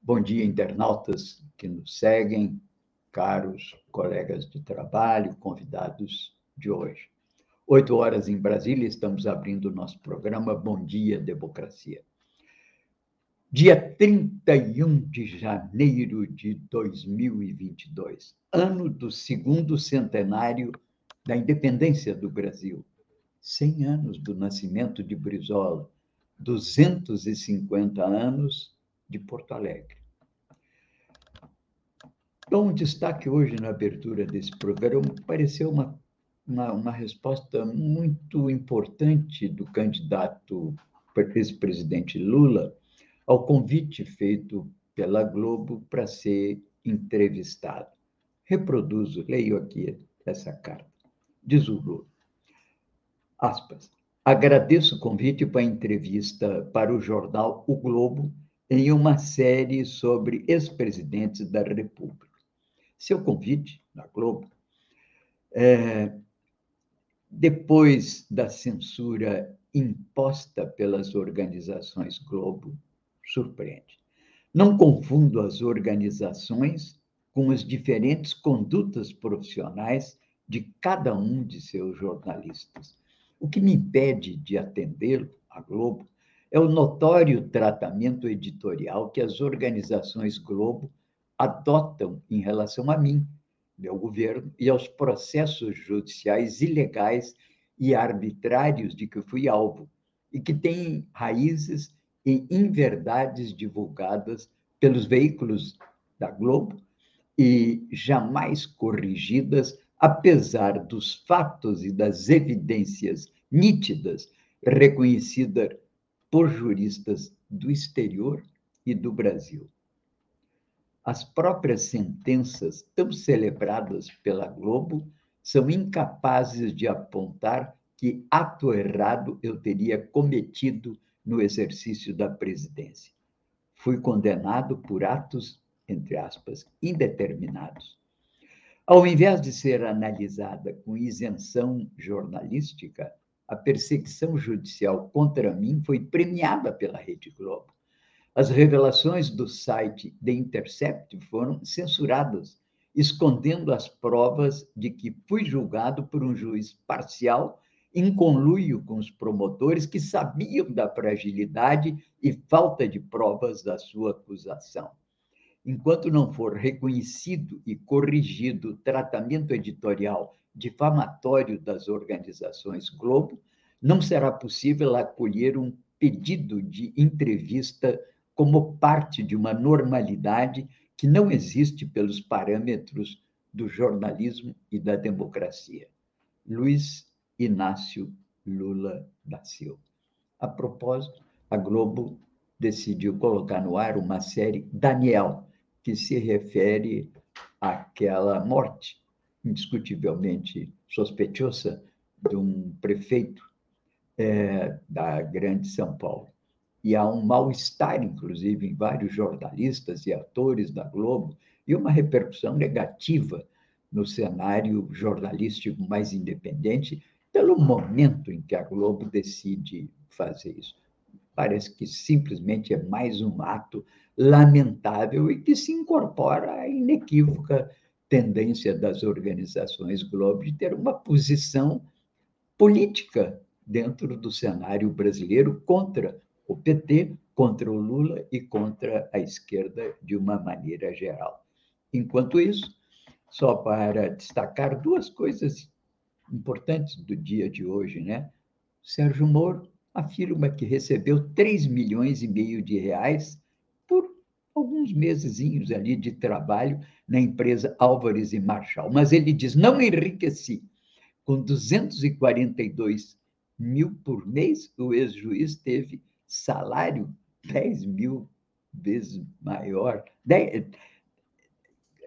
Bom dia, internautas que nos seguem, caros colegas de trabalho, convidados de hoje. Oito horas em Brasília, estamos abrindo o nosso programa Bom Dia Democracia. Dia 31 de janeiro de 2022, ano do segundo centenário da independência do Brasil. 100 anos do nascimento de Brizola, 250 anos de Porto Alegre. Dou um destaque hoje na abertura desse programa, pareceu uma, uma, uma resposta muito importante do candidato ex-presidente Lula ao convite feito pela Globo para ser entrevistado. Reproduzo, leio aqui essa carta. Diz o Lula, aspas, agradeço o convite para a entrevista para o jornal O Globo em uma série sobre ex-presidentes da República. Seu convite na Globo, é, depois da censura imposta pelas organizações Globo, surpreende. Não confundo as organizações com as diferentes condutas profissionais de cada um de seus jornalistas. O que me impede de atendê-lo, a Globo, é o notório tratamento editorial que as organizações Globo adotam em relação a mim, meu governo, e aos processos judiciais ilegais e arbitrários de que fui alvo, e que têm raízes em inverdades divulgadas pelos veículos da Globo e jamais corrigidas, apesar dos fatos e das evidências nítidas reconhecidas por juristas do exterior e do Brasil. As próprias sentenças, tão celebradas pela Globo, são incapazes de apontar que ato errado eu teria cometido no exercício da presidência. Fui condenado por atos, entre aspas, indeterminados. Ao invés de ser analisada com isenção jornalística, a perseguição judicial contra mim foi premiada pela Rede Globo. As revelações do site The Intercept foram censuradas, escondendo as provas de que fui julgado por um juiz parcial em conluio com os promotores que sabiam da fragilidade e falta de provas da sua acusação. Enquanto não for reconhecido e corrigido o tratamento editorial difamatório das organizações Globo, não será possível acolher um pedido de entrevista como parte de uma normalidade que não existe pelos parâmetros do jornalismo e da democracia. Luiz Inácio Lula da Silva. A propósito, a Globo decidiu colocar no ar uma série Daniel, que se refere àquela morte indiscutivelmente sospeitosa de um prefeito é, da Grande São Paulo. E há um mal-estar, inclusive, em vários jornalistas e atores da Globo, e uma repercussão negativa no cenário jornalístico mais independente, pelo momento em que a Globo decide fazer isso. Parece que simplesmente é mais um ato lamentável e que se incorpora à inequívoca tendência das organizações Globo de ter uma posição política dentro do cenário brasileiro contra o PT, contra o Lula e contra a esquerda de uma maneira geral. Enquanto isso, só para destacar duas coisas importantes do dia de hoje, né? Sérgio Moro afirma que recebeu 3 milhões e meio de reais por alguns mesezinhos ali de trabalho na empresa Álvares e Marshall. Mas ele diz: não enriqueci. Com 242 mil por mês, o ex-juiz teve salário 10 mil vezes maior, 10,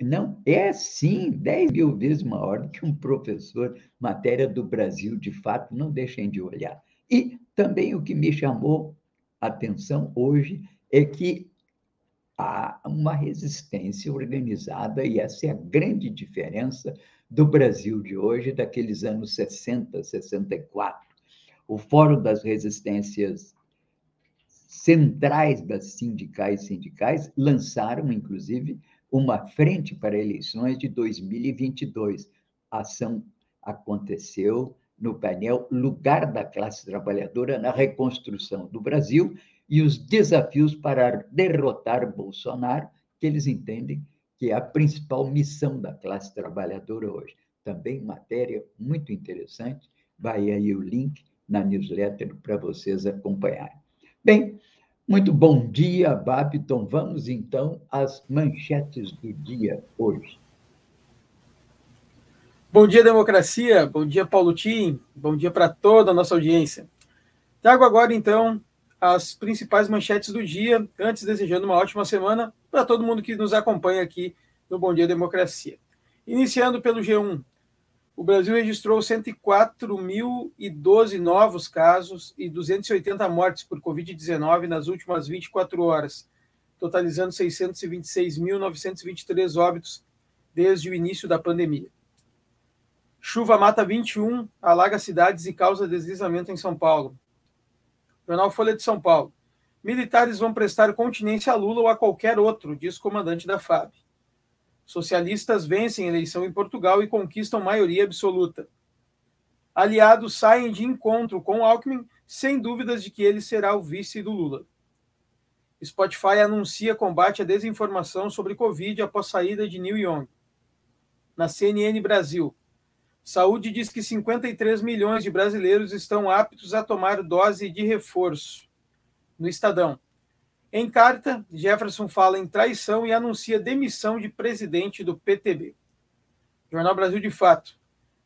Não, é sim, 10 mil vezes maior do que um professor matéria do Brasil, de fato, não deixem de olhar. E também o que me chamou a atenção hoje é que há uma resistência organizada, e essa é a grande diferença do Brasil de hoje, daqueles anos 60, 64. O Fórum das Resistências Centrais das Sindicais Sindicais lançaram, inclusive, uma frente para eleições de 2022. A ação aconteceu no painel Lugar da Classe Trabalhadora na Reconstrução do Brasil e os desafios para derrotar Bolsonaro, que eles entendem que é a principal missão da classe trabalhadora hoje. Também matéria muito interessante, vai aí o link na newsletter para vocês acompanharem. Bem, muito bom dia, Babiton. Vamos então às manchetes do dia hoje. Bom dia, democracia. Bom dia, Paulo Tim. Bom dia para toda a nossa audiência. Trago agora, então, as principais manchetes do dia, antes desejando uma ótima semana para todo mundo que nos acompanha aqui no Bom Dia Democracia. Iniciando pelo G1, o Brasil registrou 104.012 novos casos e 280 mortes por Covid-19 nas últimas 24 horas, totalizando 626.923 óbitos desde o início da pandemia. Chuva mata 21, alaga cidades e causa deslizamento em São Paulo. Jornal Folha de São Paulo. Militares vão prestar continência a Lula ou a qualquer outro, diz comandante da FAB. Socialistas vencem eleição em Portugal e conquistam maioria absoluta. Aliados saem de encontro com Alckmin sem dúvidas de que ele será o vice do Lula. Spotify anuncia combate à desinformação sobre Covid após saída de New Young. Na CNN Brasil, Saúde diz que 53 milhões de brasileiros estão aptos a tomar dose de reforço. No Estadão, em carta, Jefferson fala em traição e anuncia demissão de presidente do PTB. Jornal Brasil de Fato.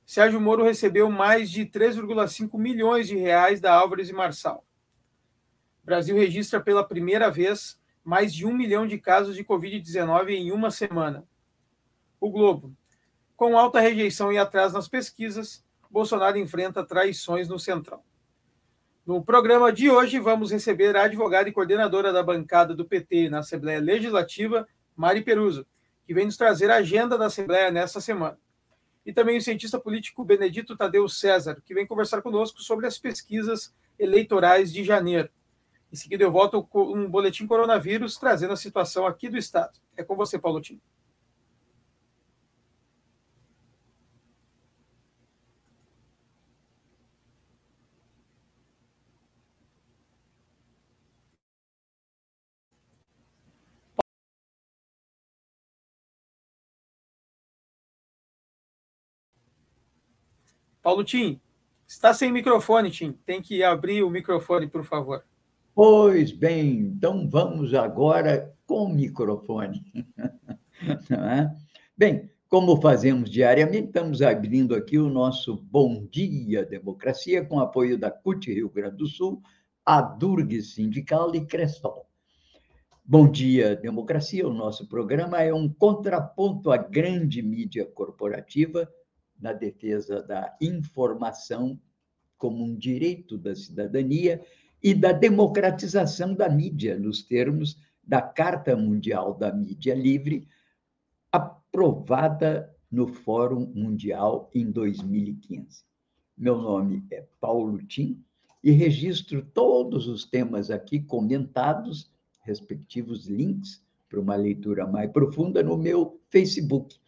Sérgio Moro recebeu mais de 3,5 milhões de reais da Álvares e Marçal. Brasil registra pela primeira vez mais de um milhão de casos de Covid-19 em uma semana. O Globo. Com alta rejeição e atraso nas pesquisas, Bolsonaro enfrenta traições no Central. No programa de hoje, vamos receber a advogada e coordenadora da bancada do PT na Assembleia Legislativa, Mari Peruso, que vem nos trazer a agenda da Assembleia nesta semana. E também o cientista político Benedito Tadeu César, que vem conversar conosco sobre as pesquisas eleitorais de janeiro. Em seguida, eu volto com um boletim coronavírus trazendo a situação aqui do Estado. É com você, Paulo Tino. Paulo Tim, está sem microfone, Tim. Tem que abrir o microfone, por favor. Pois bem, então vamos agora com microfone. é? Bem, como fazemos diariamente, estamos abrindo aqui o nosso Bom Dia Democracia, com apoio da CUT Rio Grande do Sul, a Durg Sindical e Crestol. Bom Dia Democracia, o nosso programa é um contraponto à grande mídia corporativa na defesa da informação como um direito da cidadania e da democratização da mídia, nos termos da Carta Mundial da Mídia Livre, aprovada no Fórum Mundial em 2015. Meu nome é Paulo Tim e registro todos os temas aqui comentados, respectivos links para uma leitura mais profunda no meu Facebook.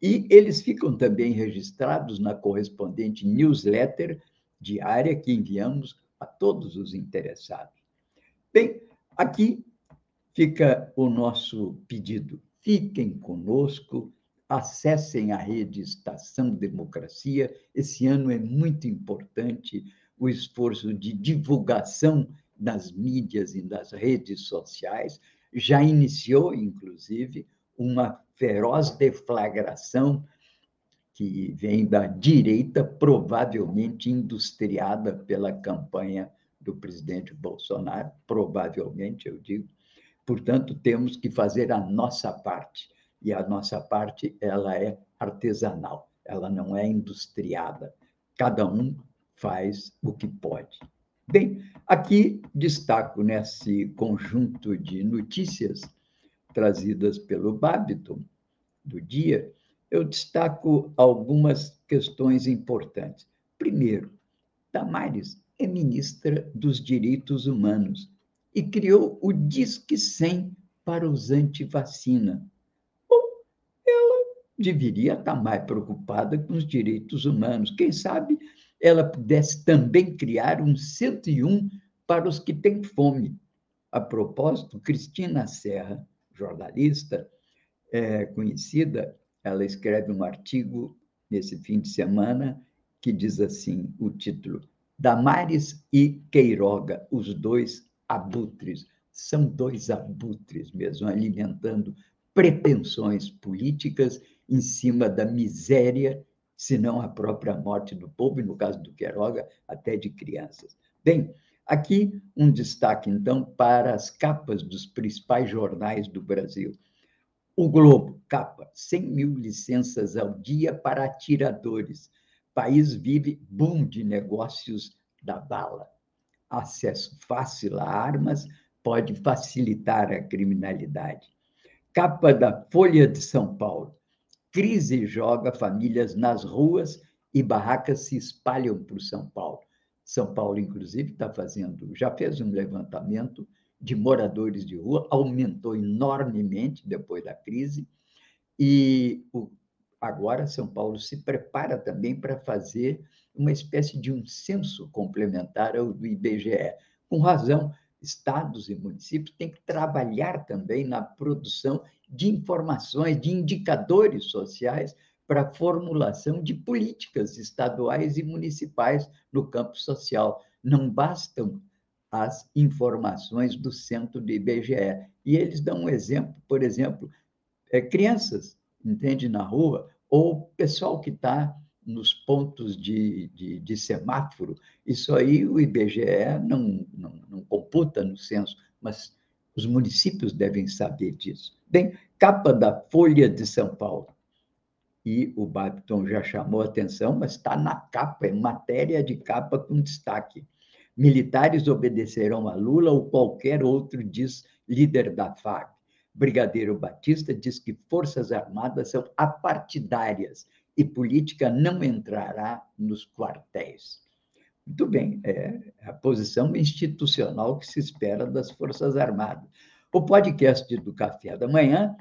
E eles ficam também registrados na correspondente newsletter diária que enviamos a todos os interessados. Bem, aqui fica o nosso pedido. Fiquem conosco, acessem a rede Estação Democracia. Esse ano é muito importante o esforço de divulgação nas mídias e nas redes sociais. Já iniciou, inclusive, uma feroz deflagração que vem da direita, provavelmente industriada pela campanha do presidente Bolsonaro, provavelmente, eu digo. Portanto, temos que fazer a nossa parte. e a nossa parte ela é artesanal, ela não é industriada. Cada um faz o que pode. Bem, aqui destaco nesse conjunto de notícias trazidas pelo Babiton do dia, eu destaco algumas questões importantes. Primeiro, Damares é ministra dos Direitos Humanos e criou o Disque 100 para os anti-vacina. Bom, ela deveria estar mais preocupada com os direitos humanos. Quem sabe ela pudesse também criar um 101 para os que têm fome. A propósito, Cristina Serra, jornalista é, conhecida, ela escreve um artigo nesse fim de semana que diz assim: o título Damares e Queiroga, os dois abutres. São dois abutres mesmo, alimentando pretensões políticas em cima da miséria, se não a própria morte do povo, e no caso do Queiroga, até de crianças. Bem, aqui um destaque, então, para as capas dos principais jornais do Brasil. O Globo, capa, 100 mil licenças ao dia para atiradores. País vive boom de negócios da bala. Acesso fácil a armas pode facilitar a criminalidade. Capa da Folha de São Paulo. Crise joga famílias nas ruas e barracas se espalham por São Paulo. São Paulo, inclusive, está fazendo, já fez um levantamento de moradores de rua, aumentou enormemente depois da crise, e o, agora São Paulo se prepara também para fazer uma espécie de um censo complementar ao do IBGE. Com razão, estados e municípios têm que trabalhar também na produção de informações, de indicadores sociais para a formulação de políticas estaduais e municipais no campo social. Não bastam as informações do centro do IBGE. E eles dão um exemplo, por exemplo, é, crianças, entende, na rua, ou pessoal que está nos pontos de, de, de, semáforo. Isso aí o IBGE não, não, não computa no censo, mas os municípios devem saber disso. Bem, capa da Folha de São Paulo. E o Babton já chamou atenção, mas está na capa, é matéria de capa com destaque. Militares obedecerão a Lula ou qualquer outro, diz líder da FAB. Brigadeiro Batista diz que Forças Armadas são apartidárias e política não entrará nos quartéis. Muito bem, é a posição institucional que se espera das Forças Armadas. O podcast do Café da Manhã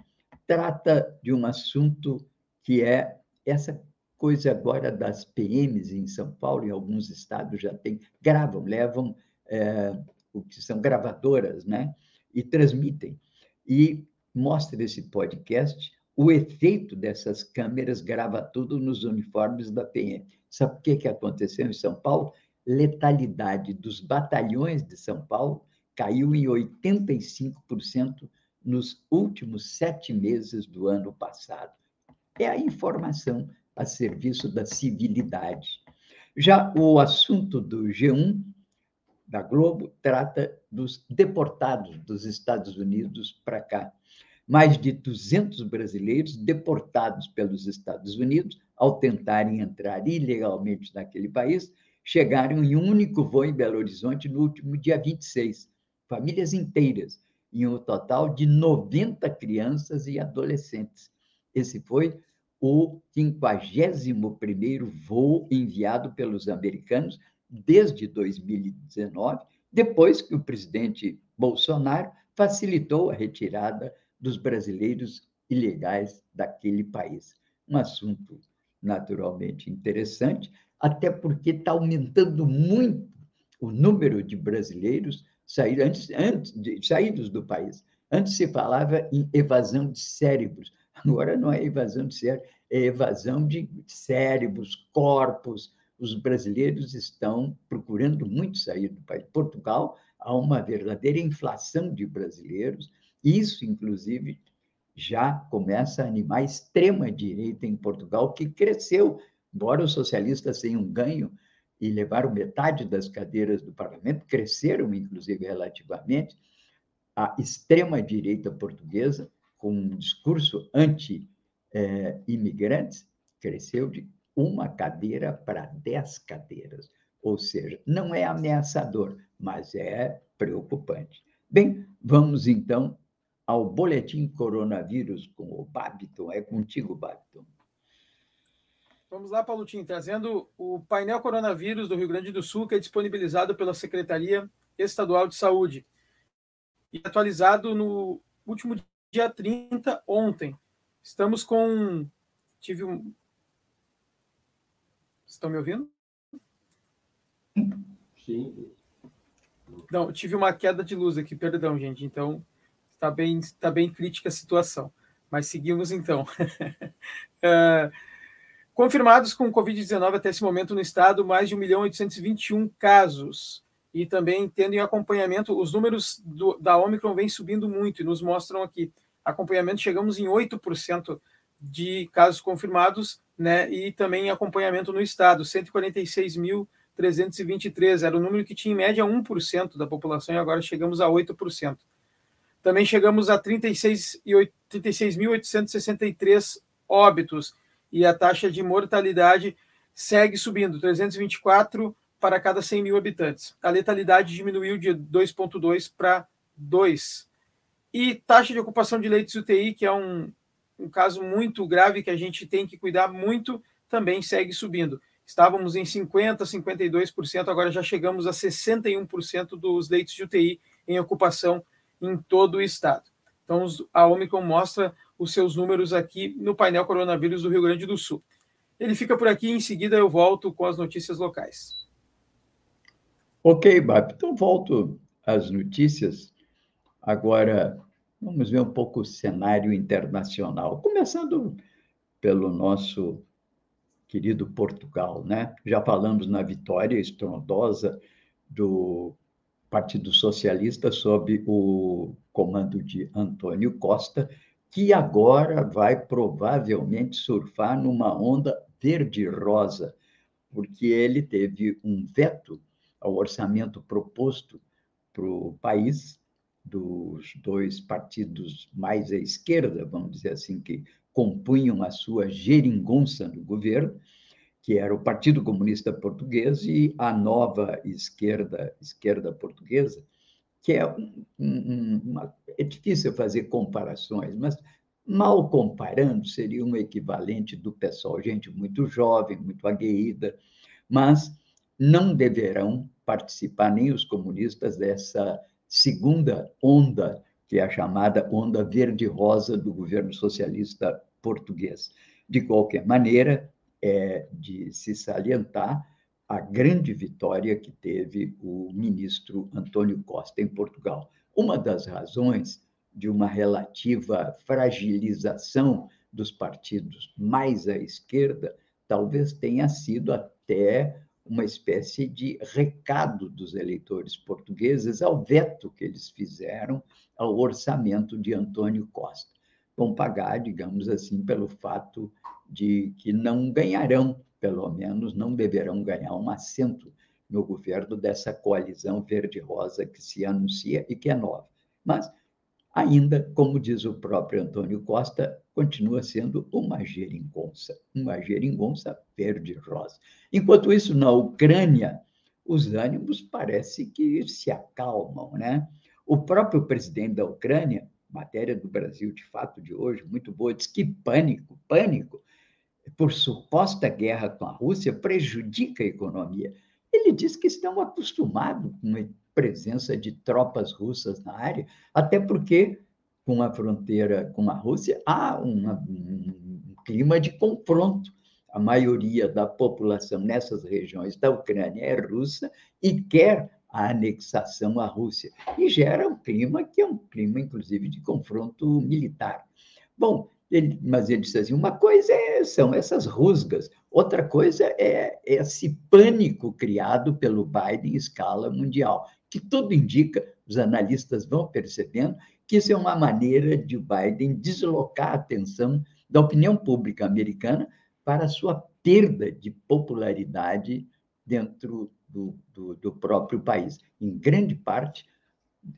trata de um assunto que é essa coisa agora das PMs em São Paulo, em alguns estados já tem, gravam, levam é, o que são gravadoras, né? E transmitem. E mostra esse podcast o efeito dessas câmeras grava tudo nos uniformes da PM. Sabe o que, que aconteceu em São Paulo? Letalidade dos batalhões de São Paulo caiu em 85% nos últimos sete meses do ano passado. É a informação a serviço da civilidade. Já o assunto do G1 da Globo trata dos deportados dos Estados Unidos para cá. Mais de 200 brasileiros deportados pelos Estados Unidos ao tentarem entrar ilegalmente naquele país, chegaram em um único voo em Belo Horizonte no último dia 26. Famílias inteiras, em um total de 90 crianças e adolescentes. Esse foi o 51º voo enviado pelos americanos desde 2019, depois que o presidente Bolsonaro facilitou a retirada dos brasileiros ilegais daquele país. Um assunto naturalmente interessante, até porque está aumentando muito o número de brasileiros saídos, antes, antes de, saídos do país. Antes se falava em evasão de cérebros, Agora não é evasão de cérebro, é evasão de cérebros, corpos. Os brasileiros estão procurando muito sair do país. Portugal há uma verdadeira inflação de brasileiros. Isso, inclusive, já começa a animar a extrema-direita em Portugal, que cresceu, embora os socialistas tenham ganho e levaram metade das cadeiras do parlamento, cresceram, inclusive, relativamente, a extrema-direita portuguesa com um discurso anti-imigrantes, cresceu de uma cadeira para dez cadeiras. Ou seja, não é ameaçador, mas é preocupante. Bem, vamos então ao boletim coronavírus com o Babiton. É contigo, Babiton. Vamos lá, Paulotinho, trazendo o painel coronavírus do Rio Grande do Sul, que é disponibilizado pela Secretaria Estadual de Saúde e atualizado no último dia 30, ontem. Estamos com. Tive um. Estão me ouvindo? Sim. Não, tive uma queda de luz aqui, perdão, gente. Então, está bem, tá bem crítica a situação. Mas seguimos então. uh, confirmados com Covid-19 até esse momento no estado, mais de 1 milhão 821 casos. E também tendo em acompanhamento, os números do, da Omicron vêm subindo muito e nos mostram aqui. Acompanhamento, chegamos em 8% de casos confirmados, né? E também acompanhamento no estado, 146.323. Era o número que tinha em média 1% da população e agora chegamos a 8%. Também chegamos a 36.863 óbitos e a taxa de mortalidade segue subindo, 324 para cada 100 mil habitantes. A letalidade diminuiu de 2,2 para 2. E taxa de ocupação de leitos UTI, que é um, um caso muito grave que a gente tem que cuidar muito, também segue subindo. Estávamos em 50%, 52%, agora já chegamos a 61% dos leitos de UTI em ocupação em todo o estado. Então, a Omicron mostra os seus números aqui no painel coronavírus do Rio Grande do Sul. Ele fica por aqui, em seguida eu volto com as notícias locais. Ok, Bab, então volto às notícias. Agora, vamos ver um pouco o cenário internacional, começando pelo nosso querido Portugal, né? Já falamos na vitória estrondosa do Partido Socialista sob o comando de Antônio Costa, que agora vai provavelmente surfar numa onda verde-rosa, porque ele teve um veto ao orçamento proposto para o país dos dois partidos mais à esquerda, vamos dizer assim, que compunham a sua geringonça no governo, que era o Partido Comunista Português e a nova esquerda, esquerda portuguesa, que é, um, um, uma, é difícil fazer comparações, mas mal comparando, seria um equivalente do pessoal, gente muito jovem, muito aguerrida, mas não deverão participar nem os comunistas dessa segunda onda, que é a chamada onda verde-rosa do governo socialista português. De qualquer maneira, é de se salientar a grande vitória que teve o ministro Antônio Costa em Portugal. Uma das razões de uma relativa fragilização dos partidos mais à esquerda talvez tenha sido até uma espécie de recado dos eleitores portugueses ao veto que eles fizeram ao orçamento de Antônio Costa. Vão pagar, digamos assim, pelo fato de que não ganharão, pelo menos não deverão ganhar um assento no governo dessa coalizão verde-rosa que se anuncia e que é nova. Mas, ainda, como diz o próprio Antônio Costa, continua sendo uma geringonça, uma geringonça verde-rosa. Enquanto isso, na Ucrânia, os ânimos parece que se acalmam, né? O próprio presidente da Ucrânia, matéria do Brasil de fato de hoje, muito boa, diz que pânico, pânico por suposta guerra com a Rússia prejudica a economia. Ele diz que estão acostumados com presença de tropas russas na área, até porque, com a fronteira com a Rússia, há uma, um clima de confronto. A maioria da população nessas regiões da Ucrânia é russa e quer a anexação à Rússia. E gera um clima que é um clima, inclusive, de confronto militar. Bom, ele, mas ele disse assim: uma coisa é, são essas rusgas, outra coisa é esse pânico criado pelo Biden em escala mundial, que tudo indica, os analistas vão percebendo, que isso é uma maneira de Biden deslocar a atenção da opinião pública americana para a sua perda de popularidade dentro do, do, do próprio país. Em grande parte,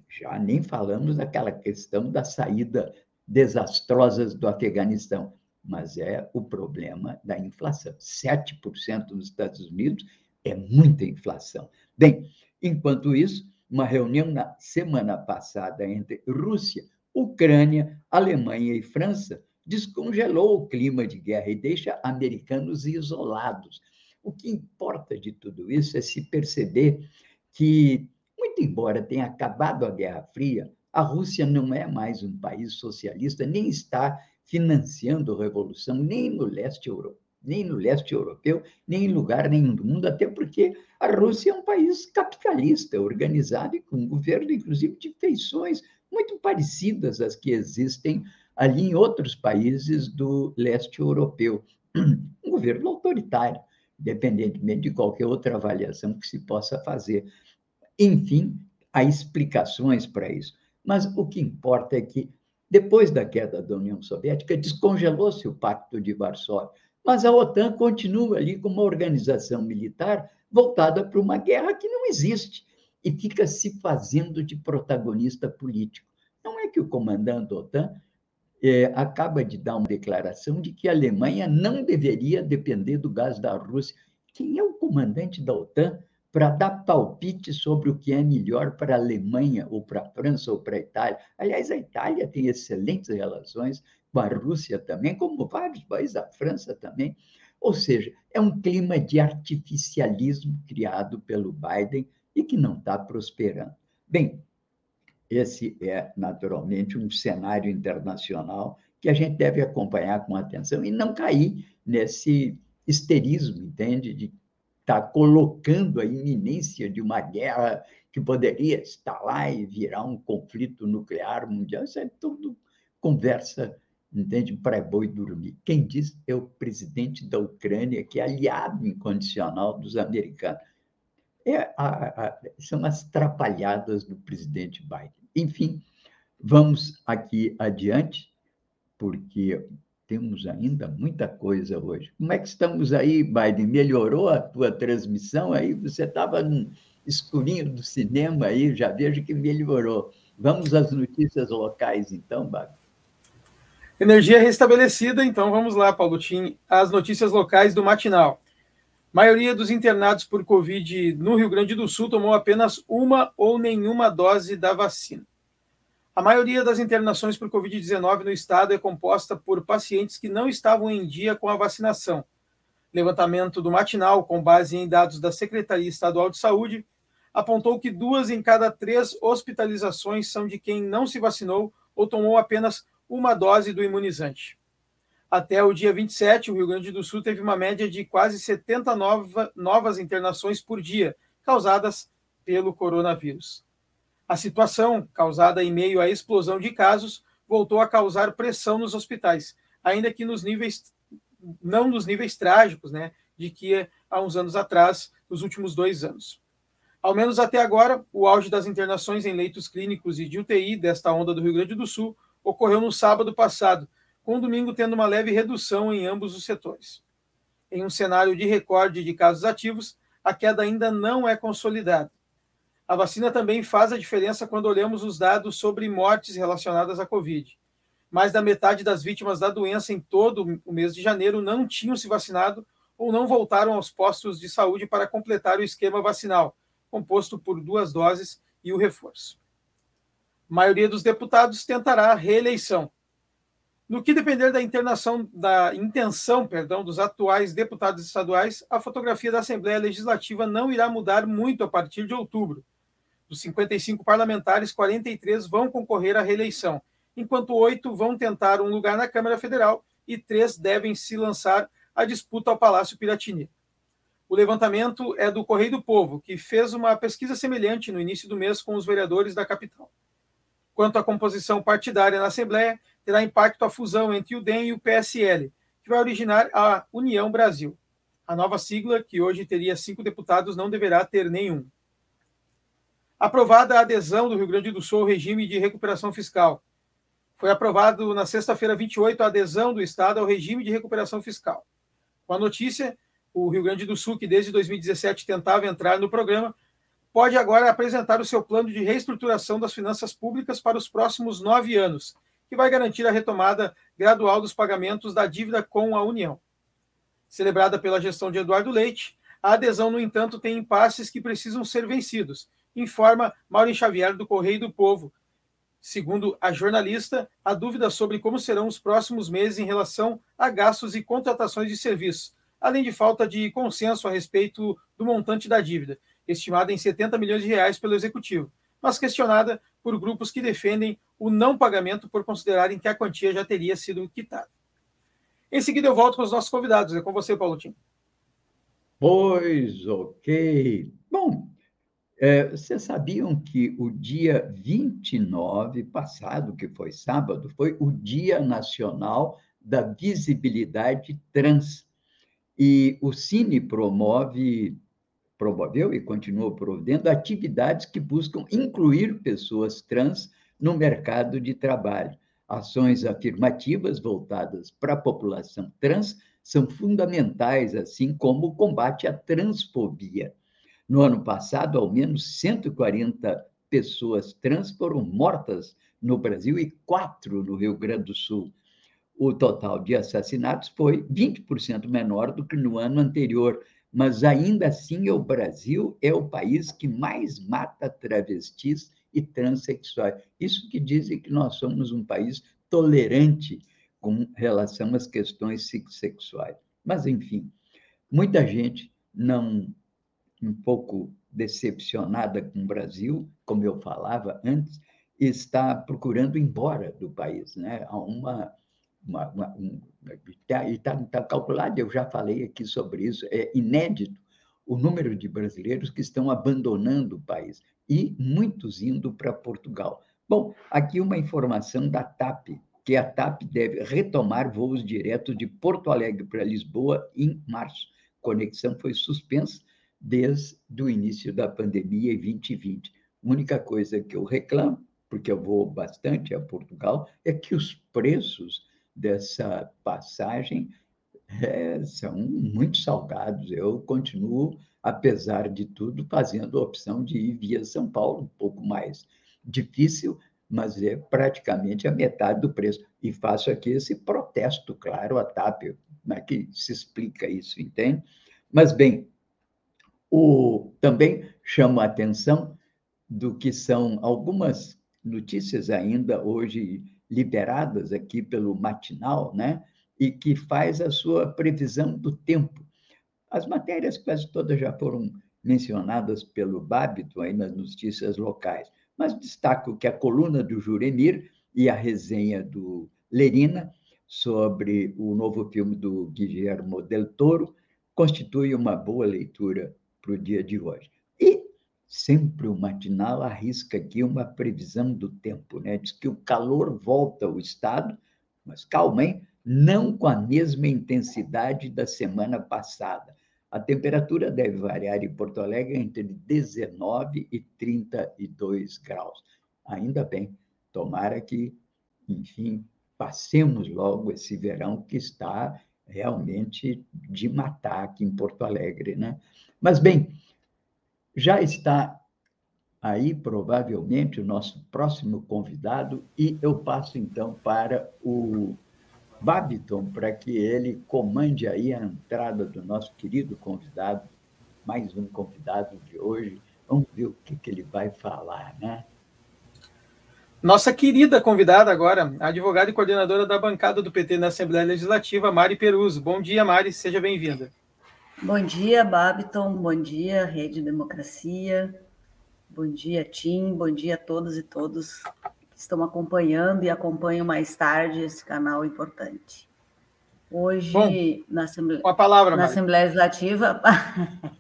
já nem falamos daquela questão da saída desastrosas do Afeganistão, mas é o problema da inflação. 7% nos Estados Unidos é muita inflação. Bem, enquanto isso, uma reunião na semana passada entre Rússia, Ucrânia, Alemanha e França descongelou o clima de guerra e deixa americanos isolados. O que importa de tudo isso é se perceber que, muito embora tenha acabado a Guerra Fria, a Rússia não é mais um país socialista, nem está financiando revolução, nem no leste europeu nem no leste europeu, nem em lugar nenhum do mundo, até porque a Rússia é um país capitalista, organizado e com um governo, inclusive, de feições muito parecidas às que existem ali em outros países do leste europeu. Um governo autoritário, independentemente de qualquer outra avaliação que se possa fazer. Enfim, há explicações para isso. Mas o que importa é que, depois da queda da União Soviética, descongelou-se o Pacto de Varsóvia mas a OTAN continua ali como uma organização militar voltada para uma guerra que não existe e fica se fazendo de protagonista político. Não é que o comandante da OTAN é, acaba de dar uma declaração de que a Alemanha não deveria depender do gás da Rússia. Quem é o comandante da OTAN para dar palpite sobre o que é melhor para a Alemanha, ou para a França, ou para a Itália? Aliás, a Itália tem excelentes relações com a Rússia também, como vários países, a França também. Ou seja, é um clima de artificialismo criado pelo Biden e que não está prosperando. Bem, esse é naturalmente um cenário internacional que a gente deve acompanhar com atenção e não cair nesse histerismo, entende? De estar tá colocando a iminência de uma guerra que poderia estar lá e virar um conflito nuclear mundial. Isso é tudo conversa entende? Para boi dormir. Quem diz é o presidente da Ucrânia, que é aliado incondicional dos americanos. É a, a, são as trapalhadas do presidente Biden. Enfim, vamos aqui adiante, porque temos ainda muita coisa hoje. Como é que estamos aí, Biden? Melhorou a tua transmissão aí? Você estava no escurinho do cinema aí, já vejo que melhorou. Vamos às notícias locais, então, Biden. Energia restabelecida, então vamos lá, Paulo Tim, as notícias locais do matinal. maioria dos internados por Covid no Rio Grande do Sul tomou apenas uma ou nenhuma dose da vacina. A maioria das internações por Covid-19 no estado é composta por pacientes que não estavam em dia com a vacinação. Levantamento do matinal, com base em dados da Secretaria Estadual de Saúde, apontou que duas em cada três hospitalizações são de quem não se vacinou ou tomou apenas uma dose do imunizante. Até o dia 27, o Rio Grande do Sul teve uma média de quase 70 nova, novas internações por dia, causadas pelo coronavírus. A situação, causada em meio à explosão de casos, voltou a causar pressão nos hospitais, ainda que nos níveis não nos níveis trágicos, né, de que há uns anos atrás, nos últimos dois anos. Ao menos até agora, o auge das internações em leitos clínicos e de UTI desta onda do Rio Grande do Sul ocorreu no sábado passado, com o domingo tendo uma leve redução em ambos os setores. Em um cenário de recorde de casos ativos, a queda ainda não é consolidada. A vacina também faz a diferença quando olhamos os dados sobre mortes relacionadas à Covid. Mais da metade das vítimas da doença em todo o mês de janeiro não tinham se vacinado ou não voltaram aos postos de saúde para completar o esquema vacinal, composto por duas doses e o reforço maioria dos deputados tentará a reeleição. No que depender da internação da intenção, perdão, dos atuais deputados estaduais, a fotografia da Assembleia Legislativa não irá mudar muito a partir de outubro. Dos 55 parlamentares, 43 vão concorrer à reeleição, enquanto oito vão tentar um lugar na Câmara Federal e três devem se lançar à disputa ao Palácio Piratini. O levantamento é do Correio do Povo, que fez uma pesquisa semelhante no início do mês com os vereadores da capital. Quanto à composição partidária na Assembleia, terá impacto a fusão entre o DEM e o PSL, que vai originar a União Brasil. A nova sigla, que hoje teria cinco deputados, não deverá ter nenhum. Aprovada a adesão do Rio Grande do Sul ao regime de recuperação fiscal. Foi aprovado na sexta-feira 28 a adesão do Estado ao regime de recuperação fiscal. Com a notícia, o Rio Grande do Sul, que desde 2017 tentava entrar no programa, pode agora apresentar o seu plano de reestruturação das finanças públicas para os próximos nove anos, que vai garantir a retomada gradual dos pagamentos da dívida com a União. Celebrada pela gestão de Eduardo Leite, a adesão, no entanto, tem impasses que precisam ser vencidos, informa Maureen Xavier do Correio do Povo. Segundo a jornalista, a dúvida sobre como serão os próximos meses em relação a gastos e contratações de serviços, além de falta de consenso a respeito do montante da dívida, estimada em 70 milhões de reais pelo executivo, mas questionada por grupos que defendem o não pagamento por considerarem que a quantia já teria sido quitada. Em seguida, eu volto com os nossos convidados. É com você, Paulo Tim. Pois, ok. Bom, é, vocês sabiam que o dia 29 passado, que foi sábado, foi o Dia Nacional da Visibilidade Trans. E o Cine promove, promoveu e continua promovendo atividades que buscam incluir pessoas trans no mercado de trabalho. Ações afirmativas voltadas para a população trans são fundamentais, assim como o combate à transfobia. No ano passado, ao menos 140 pessoas trans foram mortas no Brasil e quatro no Rio Grande do Sul. O total de assassinatos foi 20% menor do que no ano anterior, mas ainda assim o Brasil é o país que mais mata travestis e transexuais. Isso que dizem que nós somos um país tolerante com relação às questões sexuais. Mas, enfim, muita gente não um pouco decepcionada com o Brasil, como eu falava antes, está procurando ir embora do país. Né? Há uma, uma, uma um, está tá calculado, eu já falei aqui sobre isso, é inédito o número de brasileiros que estão abandonando o país e muitos indo para Portugal. Bom, aqui uma informação da TAP, que a TAP deve retomar voos diretos de Porto Alegre para Lisboa em março. Conexão foi suspensa desde o início da pandemia em 2020. A única coisa que eu reclamo, porque eu vou bastante a Portugal, é que os preços dessa passagem é, são muito salgados. Eu continuo, apesar de tudo, fazendo a opção de ir via São Paulo, um pouco mais difícil, mas é praticamente a metade do preço. E faço aqui esse protesto, claro, a TAP, como é que se explica isso, entende? Mas, bem, o, também chama a atenção do que são algumas notícias ainda hoje liberadas aqui pelo matinal, né? E que faz a sua previsão do tempo. As matérias quase todas já foram mencionadas pelo Babito aí nas notícias locais, mas destaco que a coluna do Juremir e a resenha do Lerina sobre o novo filme do Guillermo del Toro constitui uma boa leitura para o dia de hoje. E sempre o matinal arrisca aqui uma previsão do tempo, né? Diz que o calor volta ao estado, mas calma, hein? Não com a mesma intensidade da semana passada. A temperatura deve variar em Porto Alegre entre 19 e 32 graus. Ainda bem, tomara que, enfim, passemos logo esse verão que está realmente de matar aqui em Porto Alegre, né? Mas, bem, já está aí provavelmente o nosso próximo convidado e eu passo então para o Babiton para que ele comande aí a entrada do nosso querido convidado, mais um convidado de hoje. Vamos ver o que, que ele vai falar, né? Nossa querida convidada agora, advogada e coordenadora da bancada do PT na Assembleia Legislativa, Mari Peruso. Bom dia, Mari, seja bem-vinda. Bom dia, Babiton. Bom dia, Rede Democracia. Bom dia, Tim. Bom dia a todos e todos que estão acompanhando e acompanham mais tarde esse canal importante. Hoje, Bom, na, Assembleia, palavra, na Assembleia Legislativa,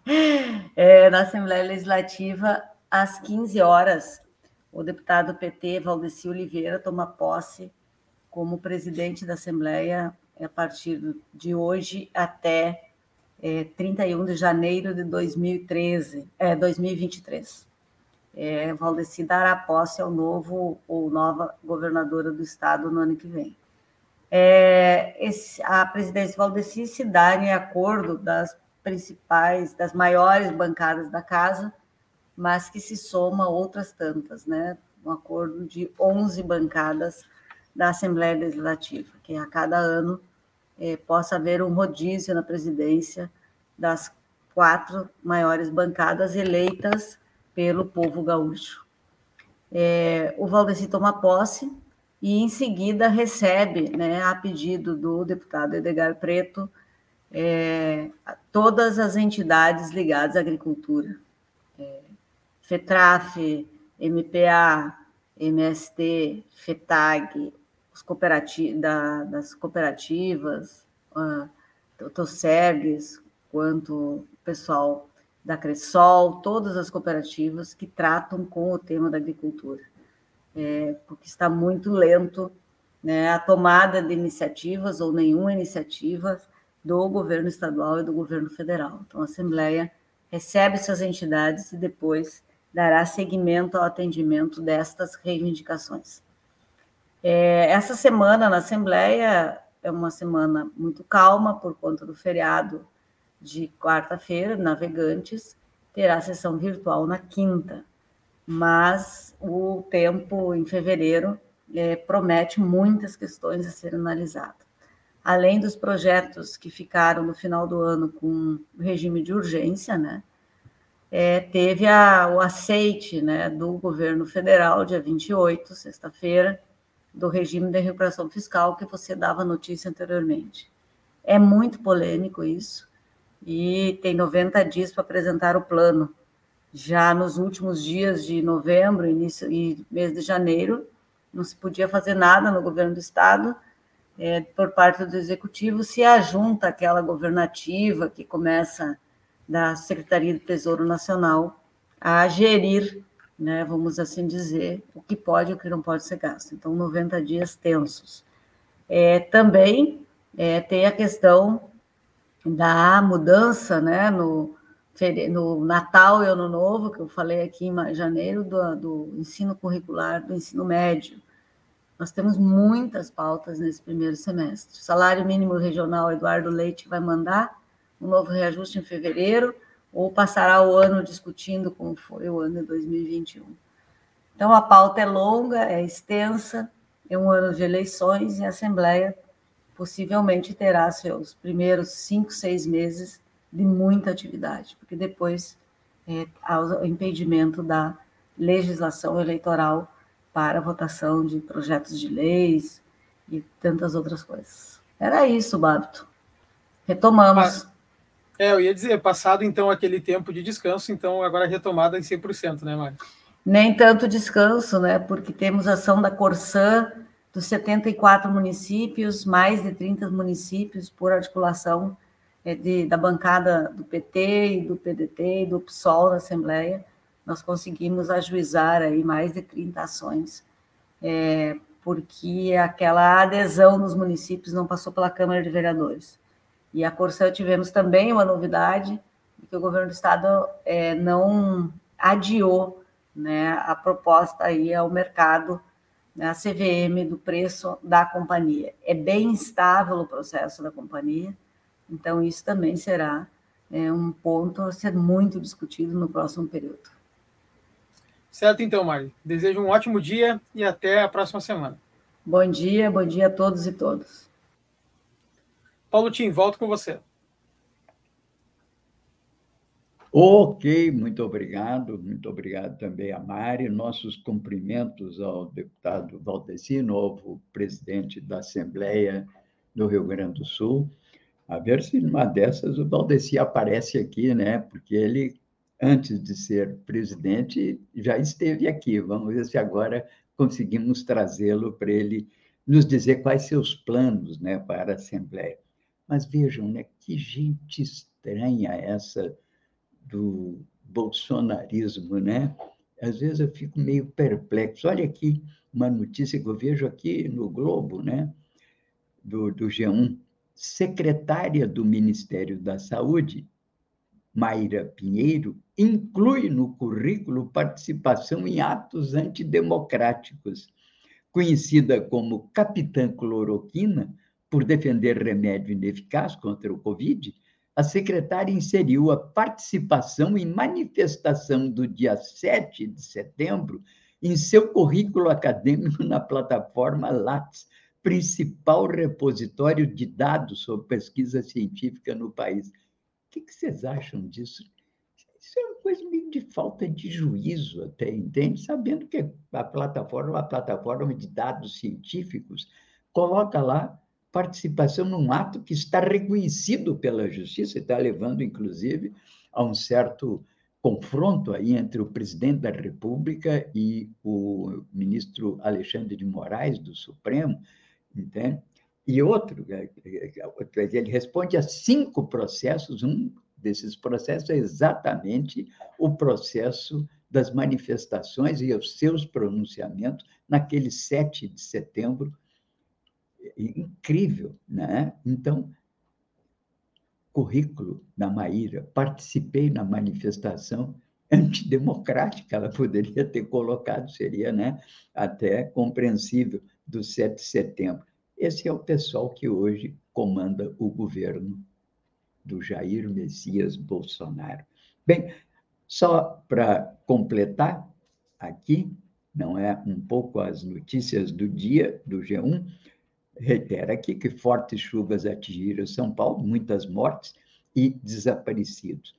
é, na Assembleia Legislativa, às 15 horas, o deputado PT Valdeci Oliveira toma posse como presidente da Assembleia a partir de hoje até é, 31 de janeiro de 2013, é, 2023. É, Valdeci dará posse ao novo ou nova governadora do estado no ano que vem. É, esse, a presidência Valdeci se dá em acordo das principais, das maiores bancadas da casa, mas que se soma outras tantas, né? Um acordo de 11 bancadas da Assembleia Legislativa, que a cada ano é, possa haver um rodízio na presidência das quatro maiores bancadas eleitas pelo povo gaúcho. É, o Valdeci toma posse e, em seguida, recebe, né, a pedido do deputado Edgar Preto, é, todas as entidades ligadas à agricultura. FETRAF, MPA, MST, FETAG, cooperati da, das cooperativas, uh, tanto SERGs, quanto o pessoal da Cressol, todas as cooperativas que tratam com o tema da agricultura, é, porque está muito lento né, a tomada de iniciativas ou nenhuma iniciativa do governo estadual e do governo federal. Então, a Assembleia recebe essas entidades e depois dará seguimento ao atendimento destas reivindicações. É, essa semana na Assembleia é uma semana muito calma por conta do feriado de quarta-feira, Navegantes, terá sessão virtual na quinta, mas o tempo em fevereiro é, promete muitas questões a serem analisadas. Além dos projetos que ficaram no final do ano com regime de urgência, né? É, teve a, o aceite né, do governo federal, dia 28, sexta-feira, do regime de recuperação fiscal que você dava notícia anteriormente. É muito polêmico isso, e tem 90 dias para apresentar o plano. Já nos últimos dias de novembro, início e mês de janeiro, não se podia fazer nada no governo do estado é, por parte do executivo, se ajunta aquela governativa que começa da Secretaria do Tesouro Nacional a gerir, né, vamos assim dizer, o que pode e o que não pode ser gasto. Então, 90 dias tensos. É, também é, tem a questão da mudança né, no, no Natal e Ano Novo, que eu falei aqui em janeiro, do, do ensino curricular, do ensino médio. Nós temos muitas pautas nesse primeiro semestre. Salário mínimo regional, Eduardo Leite vai mandar um novo reajuste em fevereiro, ou passará o ano discutindo como foi o ano de 2021. Então, a pauta é longa, é extensa, é um ano de eleições e a Assembleia possivelmente terá seus primeiros cinco, seis meses de muita atividade, porque depois é, há o impedimento da legislação eleitoral para votação de projetos de leis e tantas outras coisas. Era isso, Babito. Retomamos. É, eu ia dizer, passado então aquele tempo de descanso, então agora retomada em 100%, né, Mário? Nem tanto descanso, né? Porque temos ação da Corsã, dos 74 municípios, mais de 30 municípios por articulação é, de, da bancada do PT e do PDT e do PSOL na Assembleia, nós conseguimos ajuizar aí mais de 30 ações, é, porque aquela adesão nos municípios não passou pela Câmara de Vereadores. E a Corsã tivemos também uma novidade, que o governo do estado é, não adiou né, a proposta aí ao mercado né, a CVM do preço da companhia. É bem instável o processo da companhia, então isso também será é, um ponto a ser muito discutido no próximo período. Certo, então, Mari. Desejo um ótimo dia e até a próxima semana. Bom dia, bom dia a todos e todas. Paulo Tim, volto com você. Ok, muito obrigado, muito obrigado também a Mari. Nossos cumprimentos ao deputado Valdeci, novo presidente da Assembleia do Rio Grande do Sul. A ver se numa dessas o Valdeci aparece aqui, né? Porque ele, antes de ser presidente, já esteve aqui. Vamos ver se agora conseguimos trazê-lo para ele nos dizer quais seus planos né, para a Assembleia. Mas vejam, né, que gente estranha essa do bolsonarismo, né? Às vezes eu fico meio perplexo. Olha aqui uma notícia que eu vejo aqui no Globo, né? Do, do G1. Secretária do Ministério da Saúde, Mayra Pinheiro, inclui no currículo participação em atos antidemocráticos. Conhecida como Capitã Cloroquina, por defender remédio ineficaz contra o Covid, a secretária inseriu a participação em manifestação do dia 7 de setembro em seu currículo acadêmico na plataforma Lattes, principal repositório de dados sobre pesquisa científica no país. O que vocês acham disso? Isso é uma coisa meio de falta de juízo, até, entende? Sabendo que a plataforma uma plataforma de dados científicos, coloca lá participação num ato que está reconhecido pela justiça, está levando, inclusive, a um certo confronto aí entre o presidente da República e o ministro Alexandre de Moraes, do Supremo, entende? E outro, é, é, é, ele responde a cinco processos, um desses processos é exatamente o processo das manifestações e os seus pronunciamentos naquele 7 de setembro. Incrível, né? Então, currículo da Maíra, participei na manifestação antidemocrática, ela poderia ter colocado, seria né, até compreensível, do 7 de setembro. Esse é o pessoal que hoje comanda o governo do Jair Messias Bolsonaro. Bem, só para completar aqui, não é um pouco as notícias do dia do G1, reitera aqui que fortes chuvas atingiram São Paulo, muitas mortes e desaparecidos.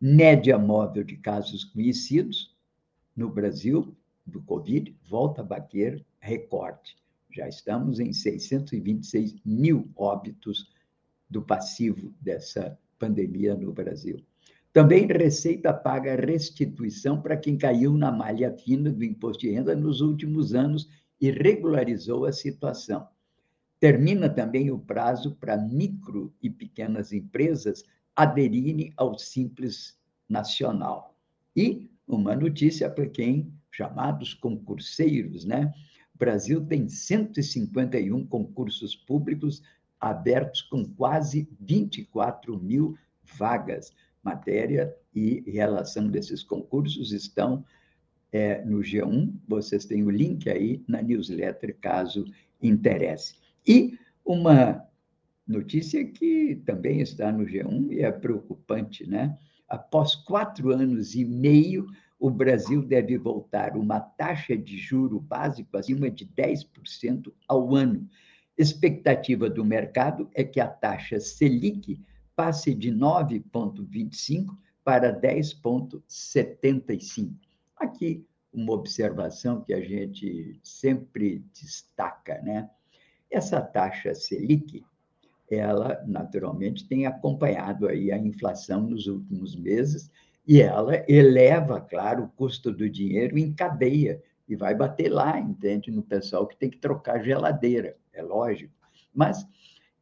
Média móvel de casos conhecidos no Brasil do Covid volta a bater recorde. Já estamos em 626 mil óbitos do passivo dessa pandemia no Brasil. Também Receita paga restituição para quem caiu na malha fina do imposto de renda nos últimos anos e regularizou a situação. Termina também o prazo para micro e pequenas empresas aderirem ao Simples Nacional. E uma notícia para quem, chamados concurseiros, né? O Brasil tem 151 concursos públicos abertos com quase 24 mil vagas. Matéria e relação desses concursos estão é, no G1. Vocês têm o link aí na newsletter, caso interesse. E uma notícia que também está no G1 e é preocupante, né? Após quatro anos e meio, o Brasil deve voltar uma taxa de juro básico acima de 10% ao ano. Expectativa do mercado é que a taxa Selic passe de 9,25% para 10,75%. Aqui, uma observação que a gente sempre destaca, né? Essa taxa Selic, ela naturalmente tem acompanhado aí a inflação nos últimos meses e ela eleva, claro, o custo do dinheiro em cadeia e vai bater lá, entende, no pessoal que tem que trocar geladeira, é lógico. Mas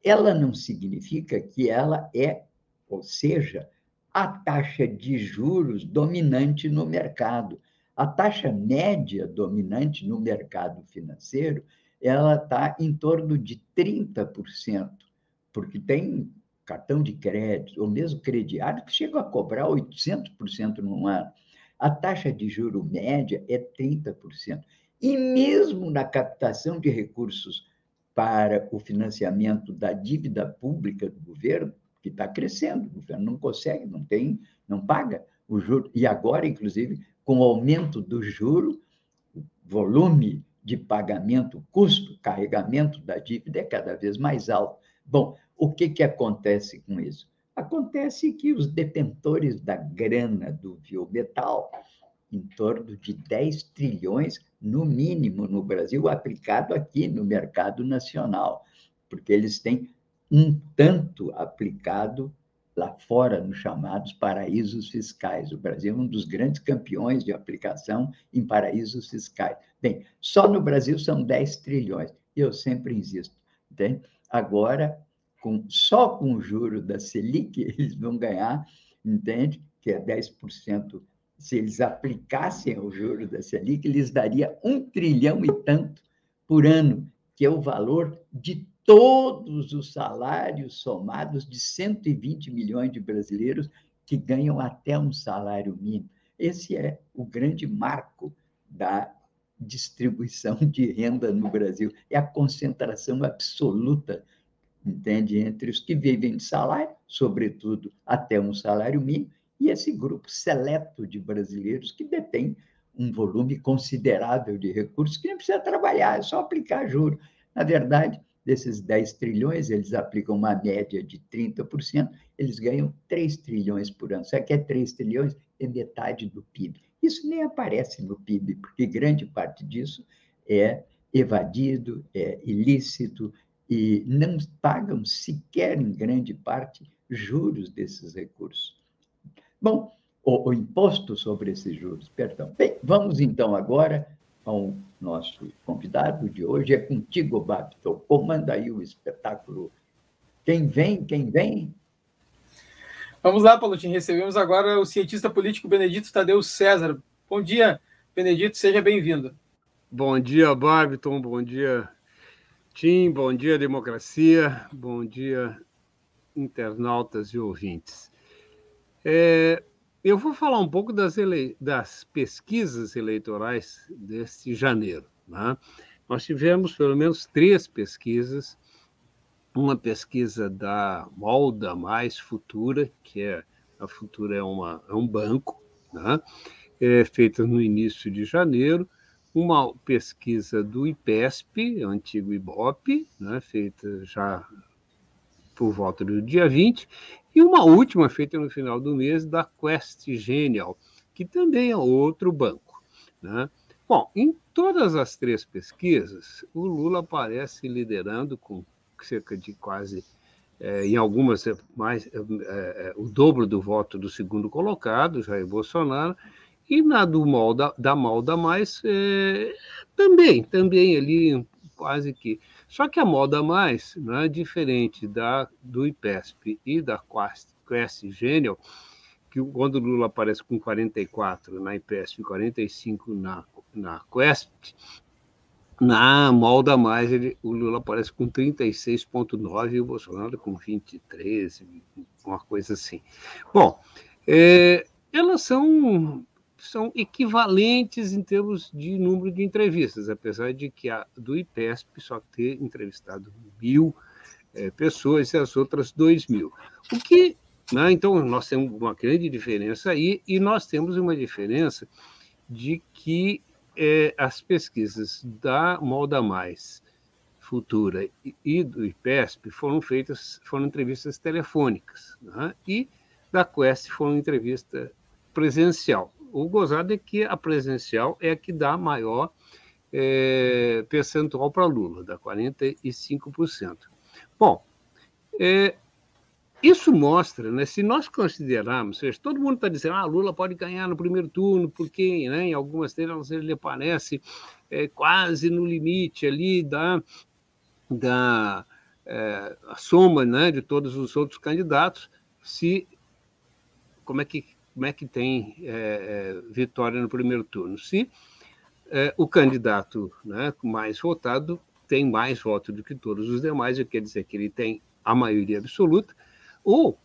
ela não significa que ela é, ou seja, a taxa de juros dominante no mercado. A taxa média dominante no mercado financeiro ela está em torno de 30%, porque tem cartão de crédito, ou mesmo crediário, que chega a cobrar 800% no ano. A taxa de juro média é 30%. E mesmo na captação de recursos para o financiamento da dívida pública do governo, que está crescendo, o governo não consegue, não tem, não paga o juro. E agora, inclusive, com o aumento do juro, o volume de pagamento, custo, carregamento da dívida é cada vez mais alto. Bom, o que, que acontece com isso? Acontece que os detentores da grana do biometal, em torno de 10 trilhões, no mínimo, no Brasil, aplicado aqui no mercado nacional, porque eles têm um tanto aplicado lá fora nos chamados paraísos fiscais. O Brasil é um dos grandes campeões de aplicação em paraísos fiscais. Bem, só no Brasil são 10 trilhões, e eu sempre insisto. Entende? Agora, com, só com o juro da Selic, eles vão ganhar, entende? Que é 10%. Se eles aplicassem o juro da Selic, eles daria um trilhão e tanto por ano, que é o valor de todos os salários somados de 120 milhões de brasileiros que ganham até um salário mínimo. Esse é o grande marco da distribuição de renda no Brasil. É a concentração absoluta, entende, entre os que vivem de salário, sobretudo até um salário mínimo, e esse grupo seleto de brasileiros que detém um volume considerável de recursos que nem precisa trabalhar, é só aplicar juro. Na verdade, desses 10 trilhões, eles aplicam uma média de 30%, eles ganham 3 trilhões por ano. Sabe que é 3 trilhões? É metade do PIB. Isso nem aparece no PIB, porque grande parte disso é evadido, é ilícito, e não pagam sequer, em grande parte, juros desses recursos. Bom, o, o imposto sobre esses juros, perdão. Bem, vamos então agora ao nosso convidado de hoje. É contigo, Babton. Comanda aí o espetáculo. Quem vem, quem vem? Vamos lá, Palutin. Recebemos agora o cientista político Benedito Tadeu César. Bom dia, Benedito, seja bem-vindo. Bom dia, Barbiton. Bom dia, Tim. Bom dia, democracia. Bom dia, internautas e ouvintes. É, eu vou falar um pouco das, ele... das pesquisas eleitorais deste janeiro. Né? Nós tivemos pelo menos três pesquisas. Uma pesquisa da Molda Mais Futura, que é a Futura é, uma, é um banco, né? é feita no início de janeiro. Uma pesquisa do IPESP, antigo IBOP, né? feita já por volta do dia 20, e uma última feita no final do mês da Quest Genial, que também é outro banco. Né? Bom, em todas as três pesquisas, o Lula aparece liderando com cerca de quase, é, em algumas, mais é, é, o dobro do voto do segundo colocado, Jair Bolsonaro, e na do mal da, da mal da mais, também, também ali quase que só que a moda mais, né, diferente da, do IPESP e da Quest, Quest Genial, que quando o Lula aparece com 44 na IPESP e 45 na, na Quest, na molda mais, ele, o Lula aparece com 36,9 e o Bolsonaro com 23, uma coisa assim. Bom, é, elas são são equivalentes em termos de número de entrevistas, apesar de que a do IPESP só ter entrevistado mil é, pessoas e as outras dois mil. O que, né, então, nós temos uma grande diferença aí, e nós temos uma diferença de que é, as pesquisas da Molda Mais Futura e do IPESP foram feitas, foram entrevistas telefônicas, né, e da Quest foram entrevista presencial o gozado é que a presencial é a que dá maior é, percentual para Lula, dá 45%. Bom, é, isso mostra, né, se nós considerarmos, seja, todo mundo está dizendo ah, Lula pode ganhar no primeiro turno, porque né, em algumas delas ele aparece é, quase no limite ali da, da é, soma né, de todos os outros candidatos, se como é que como é que tem é, é, vitória no primeiro turno? Se é, o candidato né, mais votado tem mais votos do que todos os demais, quer dizer que ele tem a maioria absoluta, ou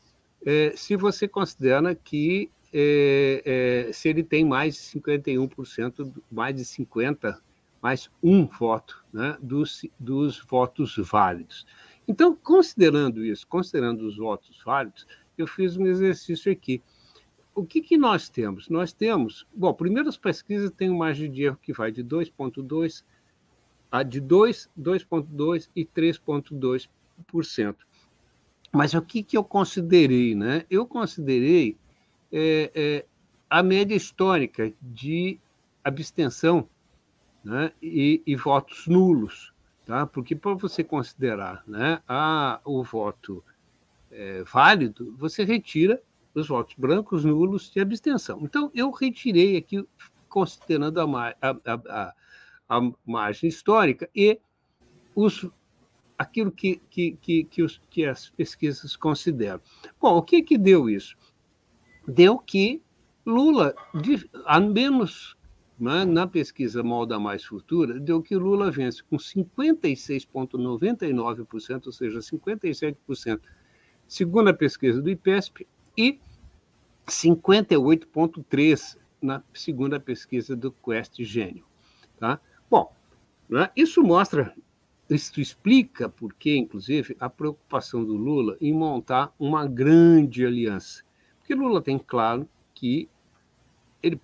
é, se você considera que é, é, se ele tem mais de 51%, mais de 50%, mais um voto né, dos, dos votos válidos. Então, considerando isso, considerando os votos válidos, eu fiz um exercício aqui o que, que nós temos? Nós temos, bom, primeiro as pesquisas têm uma margem de erro que vai de 2,2% a de 2, 2,2% e 3,2%. Mas o que, que eu considerei? Né? Eu considerei é, é, a média histórica de abstenção né? e, e votos nulos. Tá? Porque para você considerar né, a, o voto é, válido, você retira os votos brancos, nulos e abstenção. Então, eu retirei aqui, considerando a, a, a, a margem histórica e os, aquilo que, que, que, que, os, que as pesquisas consideram. Bom, o que, que deu isso? Deu que Lula, a menos né, na pesquisa Molda Mais Futura, deu que Lula vence com 56,99%, ou seja, 57%, segundo a pesquisa do IPESP, e 58,3% na segunda pesquisa do Quest Gênio. Tá? Bom, né, isso mostra, isso explica por que, inclusive, a preocupação do Lula em montar uma grande aliança. Porque Lula tem claro que ele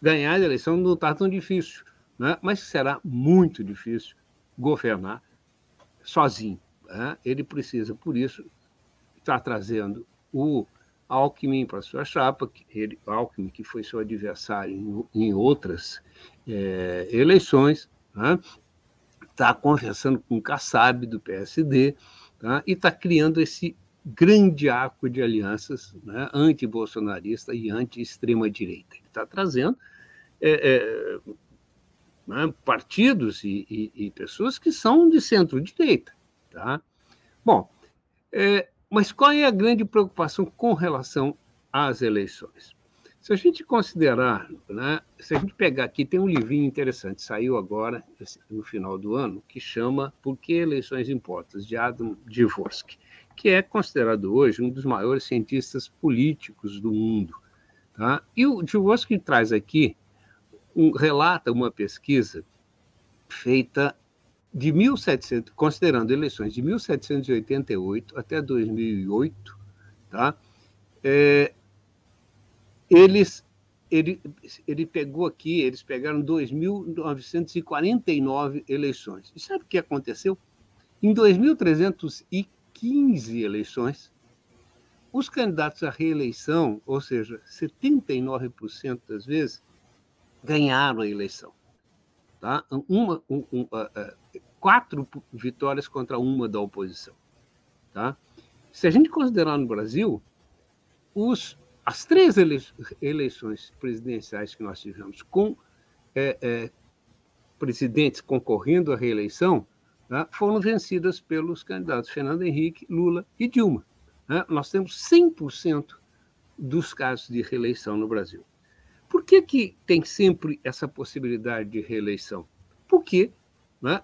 ganhar a eleição não está tão difícil, né? mas será muito difícil governar sozinho. Né? Ele precisa, por isso, estar tá trazendo o Alckmin para sua chapa, ele, Alckmin, que foi seu adversário em, em outras é, eleições, está né? conversando com Kassab, do PSD, tá? e está criando esse grande arco de alianças né? anti-bolsonarista e anti-extrema-direita. Ele está trazendo é, é, né? partidos e, e, e, pessoas que são de centro-direita. Tá? Bom, é, mas qual é a grande preocupação com relação às eleições? Se a gente considerar, né, se a gente pegar aqui, tem um livrinho interessante, saiu agora, no final do ano, que chama Por que Eleições Importam, de Adam Dvorsky, que é considerado hoje um dos maiores cientistas políticos do mundo. Tá? E o Dvorsky traz aqui, um, relata uma pesquisa feita de 1700, considerando eleições de 1788 até 2008, tá? É, eles ele, ele pegou aqui, eles pegaram 2.949 eleições. E sabe o que aconteceu? Em 2.315 eleições, os candidatos à reeleição, ou seja, 79% das vezes, ganharam a eleição. Tá? Uma, um, um, uh, uh, quatro vitórias contra uma da oposição. Tá? Se a gente considerar no Brasil, os, as três eleições presidenciais que nós tivemos com é, é, presidentes concorrendo à reeleição tá? foram vencidas pelos candidatos Fernando Henrique, Lula e Dilma. Né? Nós temos 100% dos casos de reeleição no Brasil. Por que, que tem sempre essa possibilidade de reeleição? Porque né,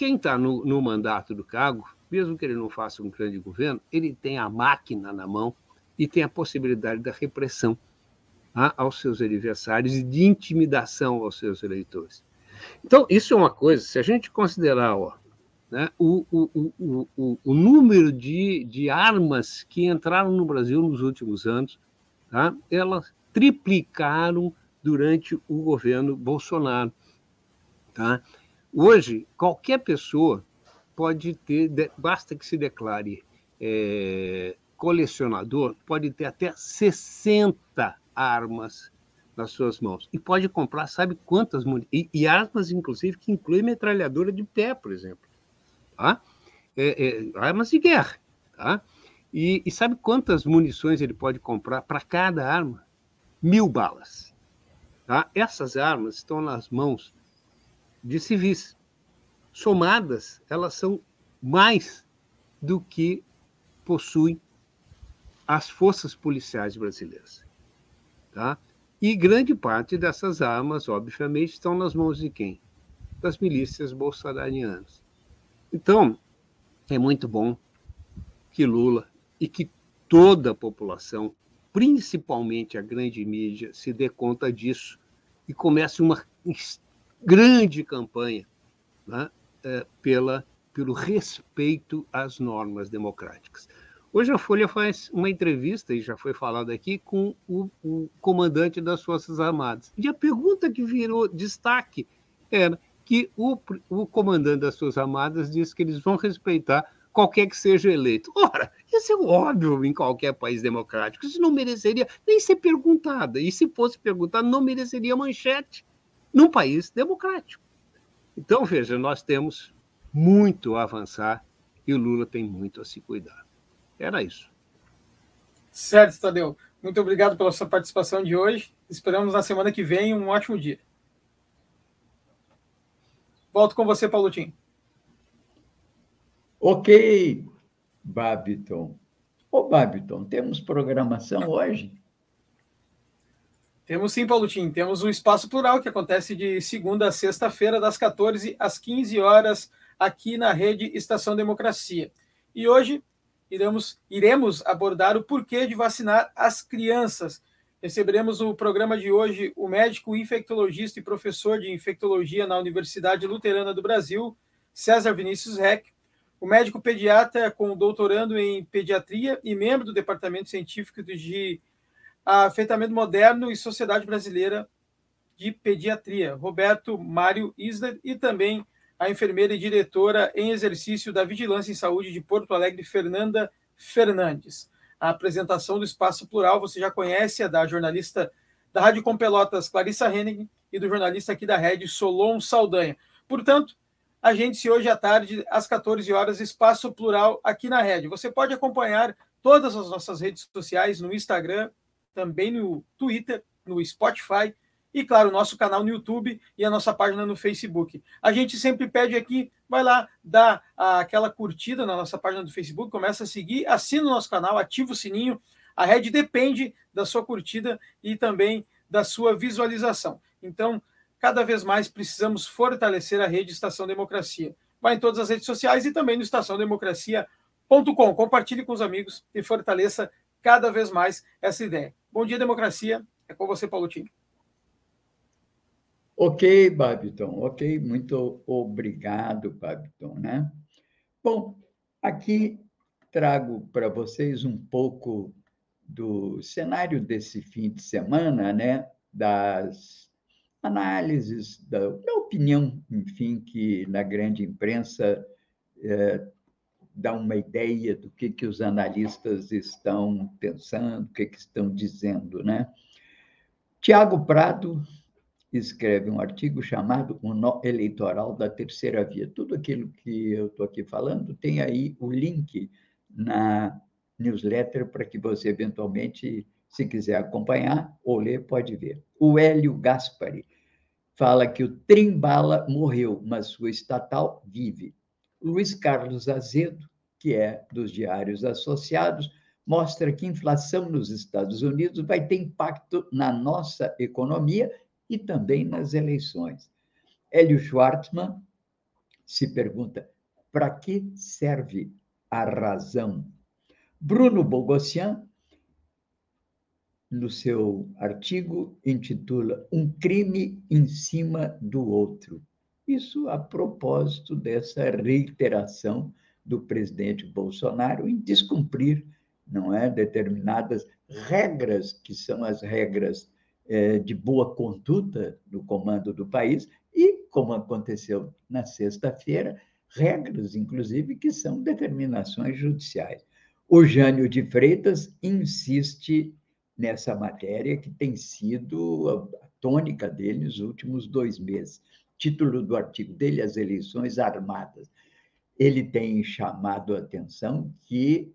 quem está no, no mandato do cargo, mesmo que ele não faça um grande governo, ele tem a máquina na mão e tem a possibilidade da repressão tá, aos seus adversários e de intimidação aos seus eleitores. Então, isso é uma coisa, se a gente considerar ó, né, o, o, o, o, número de, de armas que entraram no Brasil nos últimos anos, tá, elas triplicaram durante o governo Bolsonaro. Tá? Hoje, qualquer pessoa pode ter, basta que se declare é, colecionador, pode ter até 60 armas nas suas mãos. E pode comprar, sabe quantas e, e armas, inclusive, que incluem metralhadora de pé, por exemplo. Tá? É, é, armas de guerra. Tá? E, e sabe quantas munições ele pode comprar para cada arma? Mil balas. Tá? Essas armas estão nas mãos de civis. Somadas, elas são mais do que possuem as forças policiais brasileiras. Tá? E grande parte dessas armas, obviamente, estão nas mãos de quem? Das milícias bolsonarianas. Então, é muito bom que Lula e que toda a população, principalmente a grande mídia, se dê conta disso e comece uma grande campanha né, é, pela, pelo respeito às normas democráticas. Hoje a Folha faz uma entrevista, e já foi falado aqui, com o, o comandante das Forças Armadas. E a pergunta que virou destaque era que o, o comandante das Forças Armadas disse que eles vão respeitar qualquer que seja eleito. Ora, isso é óbvio em qualquer país democrático. Isso não mereceria nem ser perguntado. E se fosse perguntado, não mereceria manchete num país democrático. Então, veja, nós temos muito a avançar e o Lula tem muito a se cuidar. Era isso. Certo, Tadeu. Muito obrigado pela sua participação de hoje. Esperamos na semana que vem um ótimo dia. Volto com você, Paulotinho. Ok, Babiton. Ô, Babiton, temos programação hoje? Temos sim, Paulotinho. Temos o Espaço Plural, que acontece de segunda a sexta-feira, das 14 às 15 horas, aqui na rede Estação Democracia. E hoje iremos, iremos abordar o porquê de vacinar as crianças. Receberemos no programa de hoje o médico infectologista e professor de infectologia na Universidade Luterana do Brasil, César Vinícius Reck, o médico pediatra com doutorando em pediatria e membro do Departamento Científico de afetamento moderno e sociedade brasileira de Pediatria, Roberto Mário Isler, e também a enfermeira e diretora em exercício da Vigilância em Saúde de Porto Alegre, Fernanda Fernandes. A apresentação do Espaço Plural você já conhece, a da jornalista da Rádio Com Pelotas, Clarissa Henning, e do jornalista aqui da Rede, Solon Saldanha. Portanto, a gente se hoje à tarde, às 14 horas, Espaço Plural aqui na Rede. Você pode acompanhar todas as nossas redes sociais no Instagram, também no Twitter, no Spotify e, claro, nosso canal no YouTube e a nossa página no Facebook. A gente sempre pede aqui, vai lá, dá aquela curtida na nossa página do Facebook, começa a seguir, assina o nosso canal, ativa o sininho. A rede depende da sua curtida e também da sua visualização. Então, cada vez mais precisamos fortalecer a rede Estação Democracia. Vai em todas as redes sociais e também no estaçãodemocracia.com. Compartilhe com os amigos e fortaleça cada vez mais essa ideia. Bom dia, democracia. É com você, Paulo Tim. Ok, Babiton, ok, muito obrigado, Babiton, né? Bom, aqui trago para vocês um pouco do cenário desse fim de semana, né? Das análises, da, da opinião, enfim, que na grande imprensa é, dá uma ideia do que, que os analistas estão pensando, o que, que estão dizendo, né? Tiago Prado escreve um artigo chamado O Nó Eleitoral da Terceira Via. Tudo aquilo que eu estou aqui falando tem aí o link na newsletter para que você, eventualmente, se quiser acompanhar ou ler, pode ver. O Hélio Gaspari fala que o Trimbala morreu, mas sua estatal vive. Luiz Carlos Azedo, que é dos Diários Associados, mostra que inflação nos Estados Unidos vai ter impacto na nossa economia e também nas eleições. Hélio Schwartzman se pergunta: para que serve a razão? Bruno Bogossian, no seu artigo, intitula Um crime em cima do outro. Isso a propósito dessa reiteração do presidente Bolsonaro em descumprir não é determinadas regras que são as regras é, de boa conduta no comando do país e, como aconteceu na sexta-feira, regras, inclusive, que são determinações judiciais. O Jânio de Freitas insiste nessa matéria que tem sido a tônica dele nos últimos dois meses. Título do artigo dele: As Eleições Armadas. Ele tem chamado a atenção que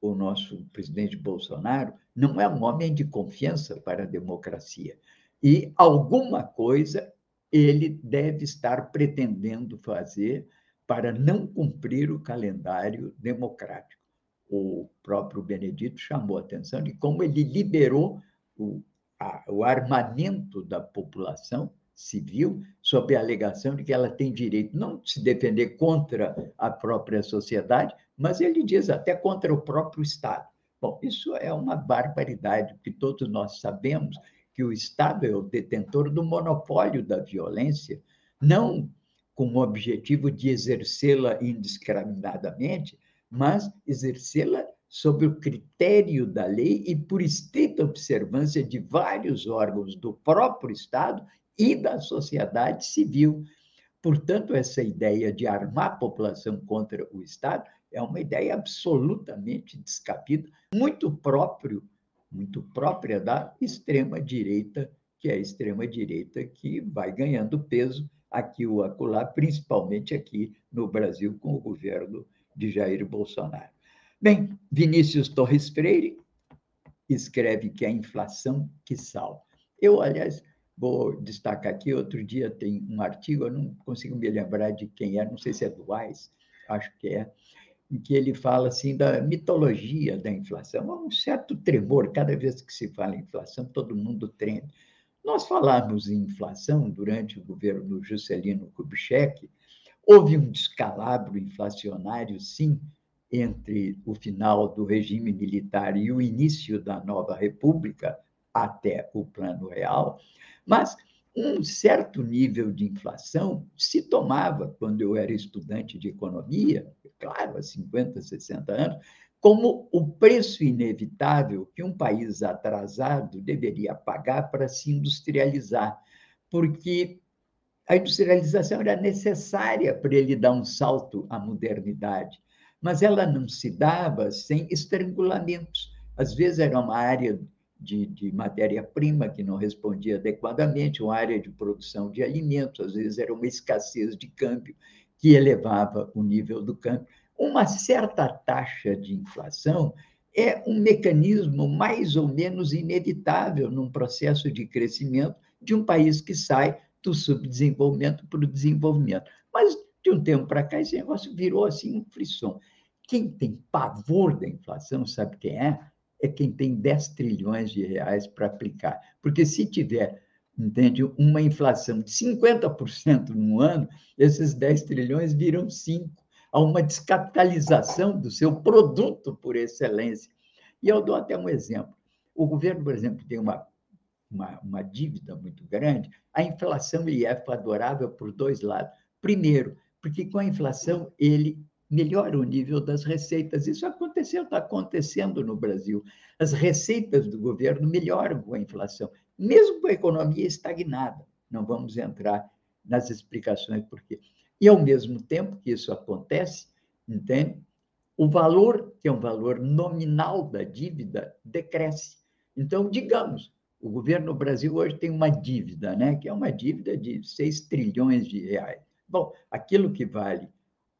o nosso presidente Bolsonaro não é um homem de confiança para a democracia. E alguma coisa ele deve estar pretendendo fazer para não cumprir o calendário democrático. O próprio Benedito chamou a atenção de como ele liberou o, a, o armamento da população civil sob a alegação de que ela tem direito não de se defender contra a própria sociedade, mas ele diz até contra o próprio Estado. Bom, isso é uma barbaridade, porque todos nós sabemos que o Estado é o detentor do monopólio da violência, não com o objetivo de exercê-la indiscriminadamente, mas exercê-la sob o critério da lei e por estrita observância de vários órgãos do próprio Estado e da sociedade civil. Portanto, essa ideia de armar a população contra o Estado é uma ideia absolutamente descabida, muito próprio, muito própria da extrema direita, que é a extrema direita que vai ganhando peso aqui ou acolá, principalmente aqui no Brasil com o governo de Jair Bolsonaro. Bem, Vinícius Torres Freire escreve que é a inflação que salva. Eu, aliás, vou destacar aqui, outro dia tem um artigo, eu não consigo me lembrar de quem é, não sei se é do Wise, acho que é, em que ele fala assim da mitologia da inflação. Há um certo tremor, cada vez que se fala em inflação, todo mundo treme. Nós falamos em inflação durante o governo Juscelino Kubitschek, houve um descalabro inflacionário, sim, entre o final do regime militar e o início da nova república, até o Plano Real, mas um certo nível de inflação se tomava, quando eu era estudante de economia, claro, há 50, 60 anos, como o preço inevitável que um país atrasado deveria pagar para se industrializar, porque a industrialização era necessária para ele dar um salto à modernidade, mas ela não se dava sem estrangulamentos. Às vezes era uma área de, de matéria-prima que não respondia adequadamente, uma área de produção de alimentos, às vezes era uma escassez de câmbio que elevava o nível do câmbio. Uma certa taxa de inflação é um mecanismo mais ou menos inevitável num processo de crescimento de um país que sai do subdesenvolvimento para o desenvolvimento. Mas, de um tempo para cá, esse negócio virou assim um frisson. Quem tem pavor da inflação, sabe quem é? É quem tem 10 trilhões de reais para aplicar. Porque se tiver, entende, uma inflação de 50% no ano, esses 10 trilhões viram 5. Há uma descapitalização do seu produto por excelência. E eu dou até um exemplo. O governo, por exemplo, tem uma uma, uma dívida muito grande, a inflação lhe é favorável por dois lados. Primeiro, porque com a inflação ele melhora o nível das receitas. Isso aconteceu, está acontecendo no Brasil. As receitas do governo melhoram com a inflação, mesmo com a economia estagnada. Não vamos entrar nas explicações por quê. E, ao mesmo tempo que isso acontece, entende? O valor, que é um valor nominal da dívida, decresce. Então, digamos, o governo do Brasil hoje tem uma dívida, né, que é uma dívida de 6 trilhões de reais. Bom, aquilo que vale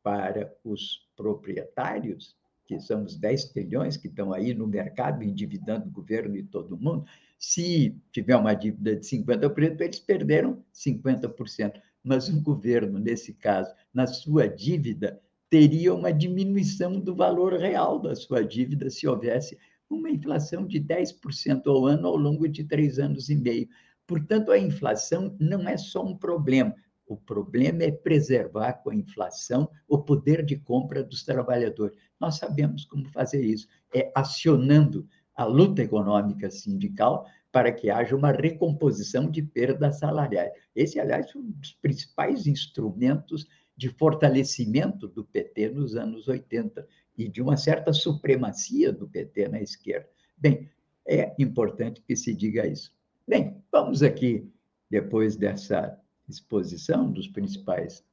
para os proprietários, que são os 10 trilhões que estão aí no mercado endividando o governo e todo mundo, se tiver uma dívida de 50%, eles perderam 50%. Mas o governo, nesse caso, na sua dívida, teria uma diminuição do valor real da sua dívida se houvesse uma inflação de 10% ao ano ao longo de três anos e meio. Portanto, a inflação não é só um problema. O problema é preservar com a inflação o poder de compra dos trabalhadores. Nós sabemos como fazer isso. É acionando a luta econômica sindical para que haja uma recomposição de perdas salariais. Esse, aliás, foi um dos principais instrumentos de fortalecimento do PT nos anos 80 e de uma certa supremacia do PT na esquerda. Bem, é importante que se diga isso. Bem, vamos aqui, depois dessa exposição dos principais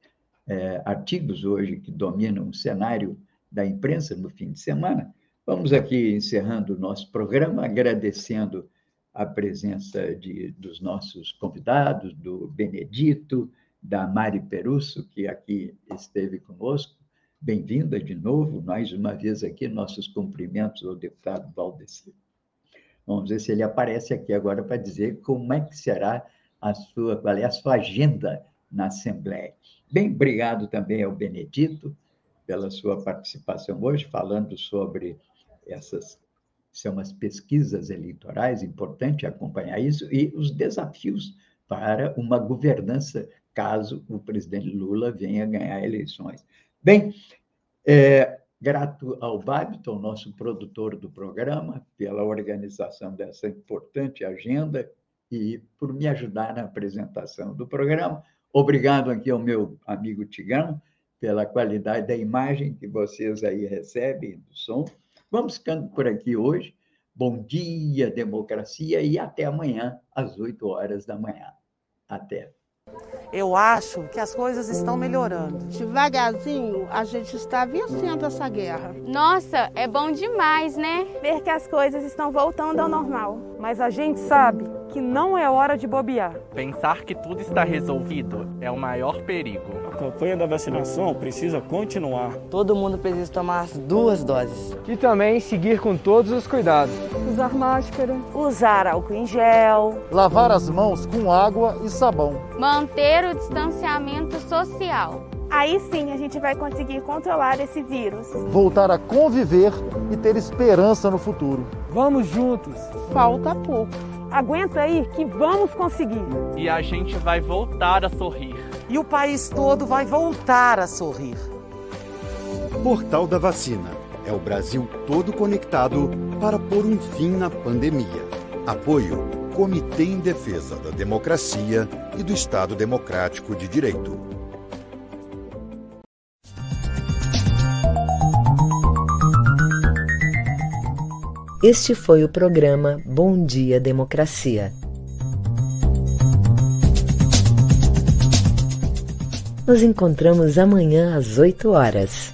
é, artigos hoje que dominam o cenário da imprensa no fim de semana, vamos aqui encerrando o nosso programa, agradecendo a presença de, dos nossos convidados, do Benedito, da Mari Perusso, que aqui esteve conosco, Bem-vinda de novo, mais uma vez aqui, nossos cumprimentos ao deputado Valdeci. Vamos ver se ele aparece aqui agora para dizer como é que será a sua, qual é a sua agenda na Assembleia. Bem, obrigado também ao Benedito pela sua participação hoje, falando sobre essas são as pesquisas eleitorais, importante acompanhar isso, e os desafios para uma governança caso o presidente Lula venha ganhar eleições. Bem, é, grato ao Babiton, nosso produtor do programa, pela organização dessa importante agenda e por me ajudar na apresentação do programa. Obrigado aqui ao meu amigo Tigão pela qualidade da imagem que vocês aí recebem, do som. Vamos ficando por aqui hoje. Bom dia, democracia, e até amanhã, às 8 horas da manhã. Até. Eu acho que as coisas estão melhorando. Devagarzinho, a gente está vencendo essa guerra. Nossa, é bom demais, né? Ver que as coisas estão voltando ao normal. Mas a gente sabe que não é hora de bobear. Pensar que tudo está resolvido é o maior perigo. A campanha da vacinação precisa continuar. Todo mundo precisa tomar as duas doses. E também seguir com todos os cuidados. Usar máscara. Usar álcool em gel. Lavar as mãos com água e sabão. Manter o distanciamento social. Aí sim a gente vai conseguir controlar esse vírus. Voltar a conviver e ter esperança no futuro. Vamos juntos. Falta pouco. Aguenta aí que vamos conseguir. E a gente vai voltar a sorrir. E o país todo vai voltar a sorrir. Portal da Vacina. É o Brasil todo conectado para pôr um fim na pandemia. Apoio Comitê em Defesa da Democracia e do Estado Democrático de Direito. Este foi o programa Bom Dia Democracia. Nos encontramos amanhã às 8 horas.